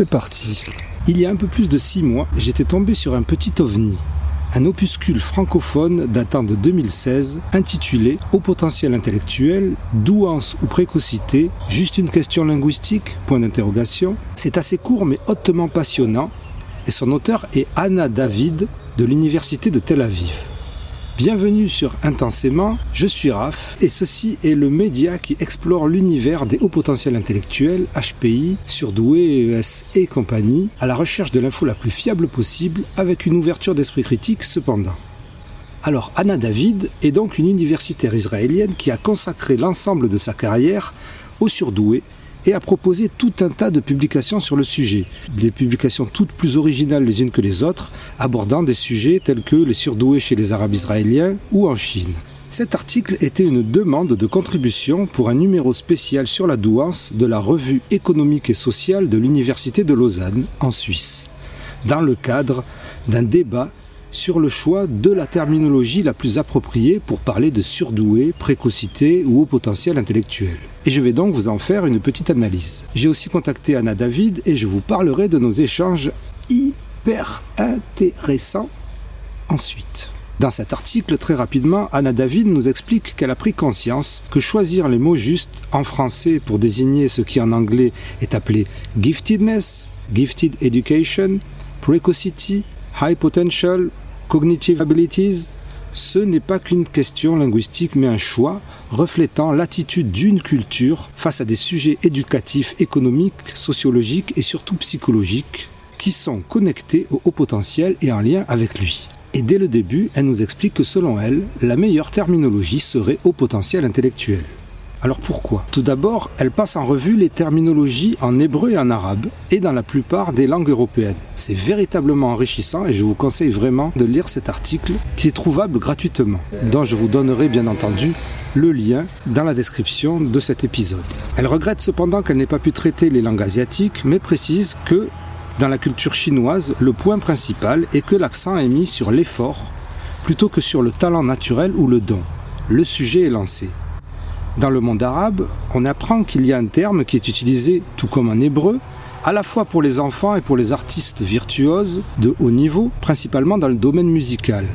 c'est parti. Il y a un peu plus de six mois, j'étais tombé sur un petit ovni, un opuscule francophone datant de 2016 intitulé Au potentiel intellectuel, douance ou précocité, juste une question linguistique? Point d'interrogation. C'est assez court mais hautement passionnant et son auteur est Anna David de l'Université de Tel Aviv. Bienvenue sur Intensément, je suis Raph et ceci est le média qui explore l'univers des hauts potentiels intellectuels, HPI, surdoués, ES et compagnie, à la recherche de l'info la plus fiable possible avec une ouverture d'esprit critique cependant. Alors Anna David est donc une universitaire israélienne qui a consacré l'ensemble de sa carrière aux surdoués et a proposé tout un tas de publications sur le sujet. Des publications toutes plus originales les unes que les autres, abordant des sujets tels que les surdoués chez les Arabes israéliens ou en Chine. Cet article était une demande de contribution pour un numéro spécial sur la douance de la revue économique et sociale de l'Université de Lausanne, en Suisse, dans le cadre d'un débat sur le choix de la terminologie la plus appropriée pour parler de surdoué, précocité ou haut potentiel intellectuel. Et je vais donc vous en faire une petite analyse. J'ai aussi contacté Anna David et je vous parlerai de nos échanges hyper intéressants ensuite. Dans cet article, très rapidement, Anna David nous explique qu'elle a pris conscience que choisir les mots justes en français pour désigner ce qui en anglais est appelé giftedness, gifted education, precocity, high potential, cognitive abilities, ce n'est pas qu'une question linguistique, mais un choix reflétant l'attitude d'une culture face à des sujets éducatifs, économiques, sociologiques et surtout psychologiques qui sont connectés au haut potentiel et en lien avec lui. Et dès le début, elle nous explique que selon elle, la meilleure terminologie serait haut potentiel intellectuel. Alors pourquoi? Tout d'abord, elle passe en revue les terminologies en hébreu et en arabe, et dans la plupart des langues européennes. C'est véritablement enrichissant et je vous conseille vraiment de lire cet article qui est trouvable gratuitement, dont je vous donnerai bien entendu le lien dans la description de cet épisode. Elle regrette cependant qu'elle n'ait pas pu traiter les langues asiatiques, mais précise que dans la culture chinoise, le point principal est que l'accent est mis sur l'effort plutôt que sur le talent naturel ou le don. Le sujet est lancé. Dans le monde arabe, on apprend qu'il y a un terme qui est utilisé, tout comme en hébreu, à la fois pour les enfants et pour les artistes virtuoses de haut niveau, principalement dans le domaine musical.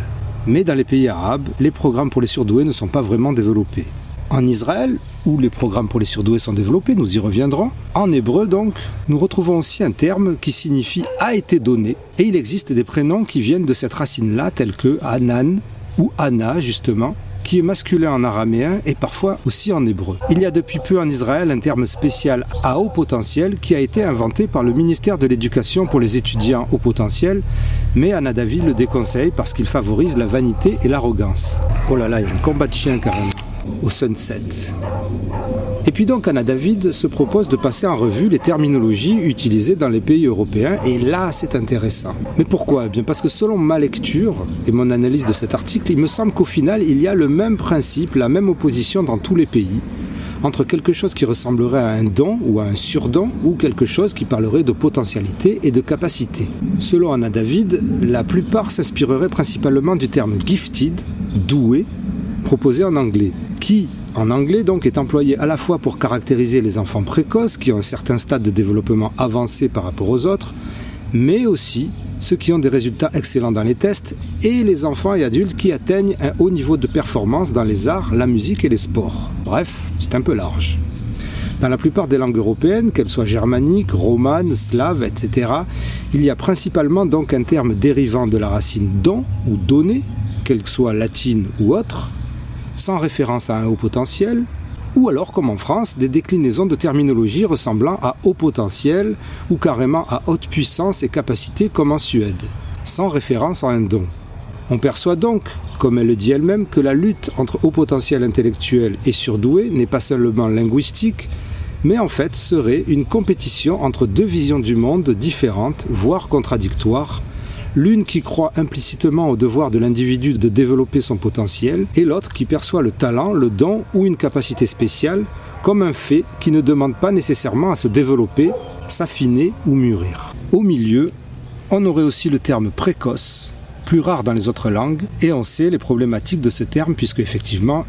Mais dans les pays arabes, les programmes pour les surdoués ne sont pas vraiment développés. En Israël, où les programmes pour les surdoués sont développés, nous y reviendrons. En hébreu, donc, nous retrouvons aussi un terme qui signifie a été donné, et il existe des prénoms qui viennent de cette racine-là, tels que Anan ou Anna, justement, qui est masculin en araméen et parfois aussi en hébreu. Il y a depuis peu en Israël un terme spécial à haut potentiel qui a été inventé par le ministère de l'Éducation pour les étudiants au potentiel, mais Anna David le déconseille parce qu'il favorise la vanité et l'arrogance. Oh là là, il y a un combat de chiens carrément au sunset. Et puis donc Anna David se propose de passer en revue les terminologies utilisées dans les pays européens et là c'est intéressant. Mais pourquoi? Eh Bien parce que selon ma lecture et mon analyse de cet article, il me semble qu'au final il y a le même principe, la même opposition dans tous les pays entre quelque chose qui ressemblerait à un don ou à un surdon ou quelque chose qui parlerait de potentialité et de capacité. Selon Anna David, la plupart s'inspireraient principalement du terme gifted, doué, proposé en anglais, qui en anglais donc est employé à la fois pour caractériser les enfants précoces qui ont un certain stade de développement avancé par rapport aux autres, mais aussi ceux qui ont des résultats excellents dans les tests et les enfants et adultes qui atteignent un haut niveau de performance dans les arts, la musique et les sports. Bref, c'est un peu large. Dans la plupart des langues européennes, qu'elles soient germaniques, romanes, slaves, etc., il y a principalement donc un terme dérivant de la racine don ou donner, qu'elle soit latine ou autre, sans référence à un haut potentiel, ou alors, comme en France, des déclinaisons de terminologie ressemblant à haut potentiel ou carrément à haute puissance et capacité comme en Suède, sans référence à un don. On perçoit donc, comme elle le dit elle-même, que la lutte entre haut potentiel intellectuel et surdoué n'est pas seulement linguistique, mais en fait serait une compétition entre deux visions du monde différentes, voire contradictoires, l'une qui croit implicitement au devoir de l'individu de développer son potentiel, et l'autre qui perçoit le talent, le don ou une capacité spéciale comme un fait qui ne demande pas nécessairement à se développer, s'affiner ou mûrir. Au milieu, on aurait aussi le terme précoce, plus rare dans les autres langues, et on sait les problématiques de ce terme puisque effectivement,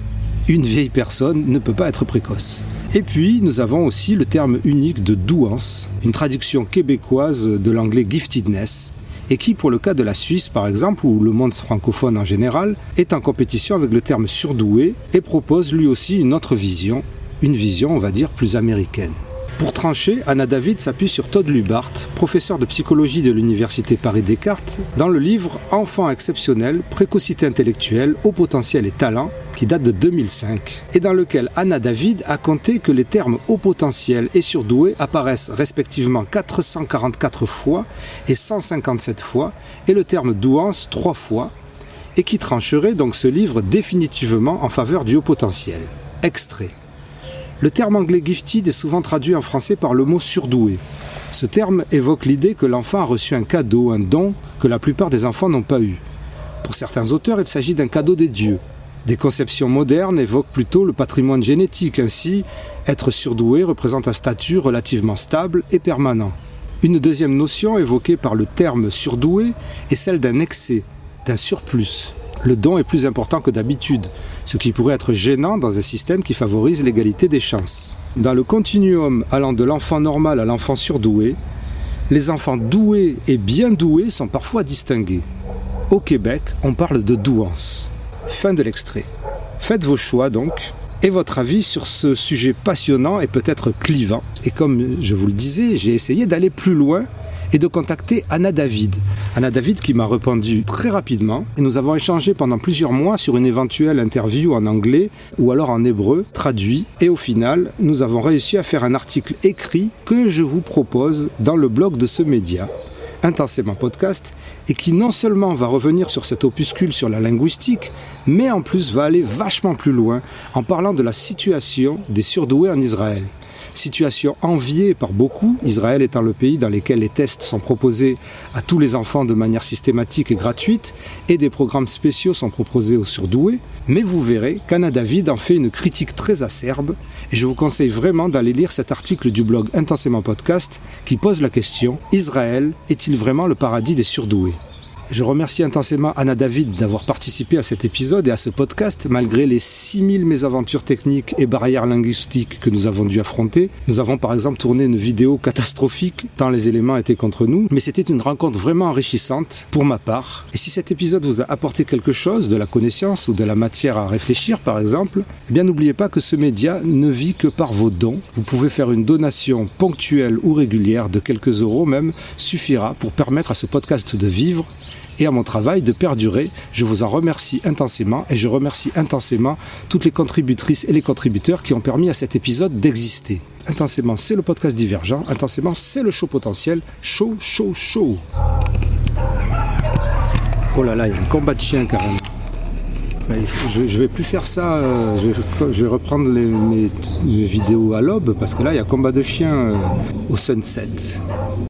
une vieille personne ne peut pas être précoce. Et puis, nous avons aussi le terme unique de douance, une traduction québécoise de l'anglais giftedness, et qui, pour le cas de la Suisse par exemple, ou le monde francophone en général, est en compétition avec le terme surdoué et propose lui aussi une autre vision, une vision, on va dire, plus américaine. Pour trancher, Anna David s'appuie sur Todd Lubart, professeur de psychologie de l'Université Paris-Descartes, dans le livre Enfants exceptionnels, précocité intellectuelle, haut potentiel et talent, qui date de 2005, et dans lequel Anna David a compté que les termes haut potentiel et surdoué apparaissent respectivement 444 fois et 157 fois, et le terme douance 3 fois, et qui trancherait donc ce livre définitivement en faveur du haut potentiel. Extrait. Le terme anglais gifted est souvent traduit en français par le mot surdoué. Ce terme évoque l'idée que l'enfant a reçu un cadeau, un don que la plupart des enfants n'ont pas eu. Pour certains auteurs, il s'agit d'un cadeau des dieux. Des conceptions modernes évoquent plutôt le patrimoine génétique, ainsi être surdoué représente un statut relativement stable et permanent. Une deuxième notion évoquée par le terme surdoué est celle d'un excès, d'un surplus le don est plus important que d'habitude, ce qui pourrait être gênant dans un système qui favorise l'égalité des chances. Dans le continuum allant de l'enfant normal à l'enfant surdoué, les enfants doués et bien doués sont parfois distingués. Au Québec, on parle de douance. Fin de l'extrait. Faites vos choix donc, et votre avis sur ce sujet passionnant et peut-être clivant. Et comme je vous le disais, j'ai essayé d'aller plus loin et de contacter Anna David. Anna David qui m'a répondu très rapidement. Et nous avons échangé pendant plusieurs mois sur une éventuelle interview en anglais ou alors en hébreu traduit. Et au final nous avons réussi à faire un article écrit que je vous propose dans le blog de ce média intensément podcast et qui non seulement va revenir sur cet opuscule sur la linguistique, mais en plus va aller vachement plus loin en parlant de la situation des surdoués en Israël situation enviée par beaucoup, Israël étant le pays dans lequel les tests sont proposés à tous les enfants de manière systématique et gratuite, et des programmes spéciaux sont proposés aux surdoués, mais vous verrez qu'Anna David en fait une critique très acerbe, et je vous conseille vraiment d'aller lire cet article du blog Intensément Podcast qui pose la question Israël est-il vraiment le paradis des surdoués? Je remercie intensément Anna David d'avoir participé à cet épisode et à ce podcast malgré les 6000 mésaventures techniques et barrières linguistiques que nous avons dû affronter. Nous avons par exemple tourné une vidéo catastrophique tant les éléments étaient contre nous, mais c'était une rencontre vraiment enrichissante pour ma part. Et si cet épisode vous a apporté quelque chose, de la connaissance ou de la matière à réfléchir par exemple, eh bien n'oubliez pas que ce média ne vit que par vos dons. Vous pouvez faire une donation ponctuelle ou régulière de quelques euros même suffira pour permettre à ce podcast de vivre et à mon travail de perdurer. Je vous en remercie intensément et je remercie intensément toutes les contributrices et les contributeurs qui ont permis à cet épisode d'exister. Intensément, c'est le podcast divergent. Intensément, c'est le show potentiel. Show, show, show. Oh là là, il y a un combat de chiens carrément. Je, ne vais plus faire ça. Euh, je, vais, reprendre mes, vidéos à l'aube parce que là, il y a combat de chiens euh, au sunset.